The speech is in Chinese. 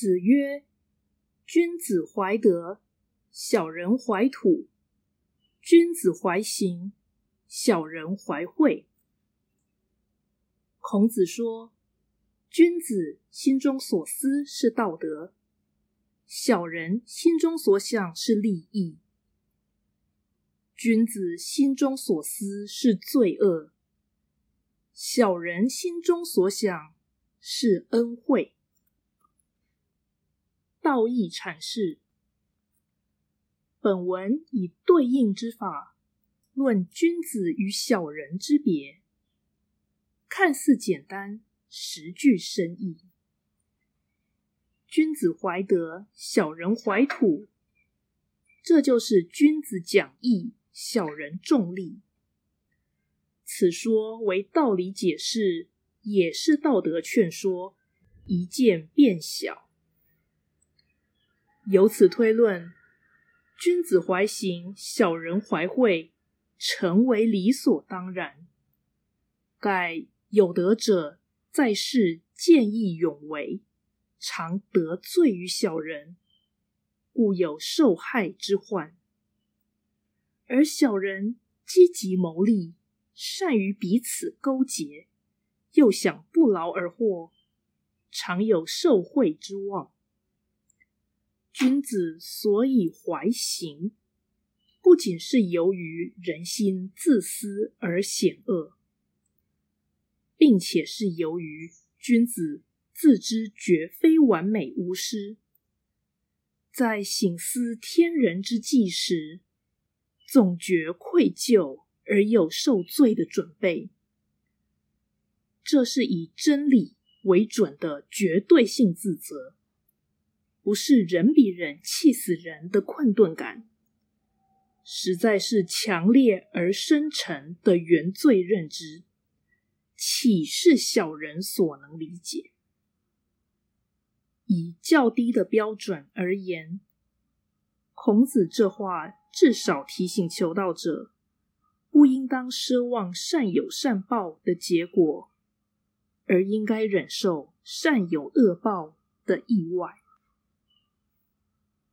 子曰：“君子怀德，小人怀土；君子怀行，小人怀惠。”孔子说：“君子心中所思是道德，小人心中所想是利益。君子心中所思是罪恶，小人心中所想是恩惠。”道义阐释，本文以对应之法论君子与小人之别，看似简单，实具深意。君子怀德，小人怀土，这就是君子讲义，小人重利。此说为道理解释，也是道德劝说，一见变小。由此推论，君子怀行，小人怀惠，成为理所当然。盖有德者在世见义勇为，常得罪于小人，故有受害之患；而小人积极谋利，善于彼此勾结，又想不劳而获，常有受贿之望。君子所以怀行，不仅是由于人心自私而险恶，并且是由于君子自知绝非完美无失，在省思天人之际时，总觉愧疚而有受罪的准备。这是以真理为准的绝对性自责。不是人比人气死人的困顿感，实在是强烈而深沉的原罪认知，岂是小人所能理解？以较低的标准而言，孔子这话至少提醒求道者，不应当奢望善有善报的结果，而应该忍受善有恶报的意外。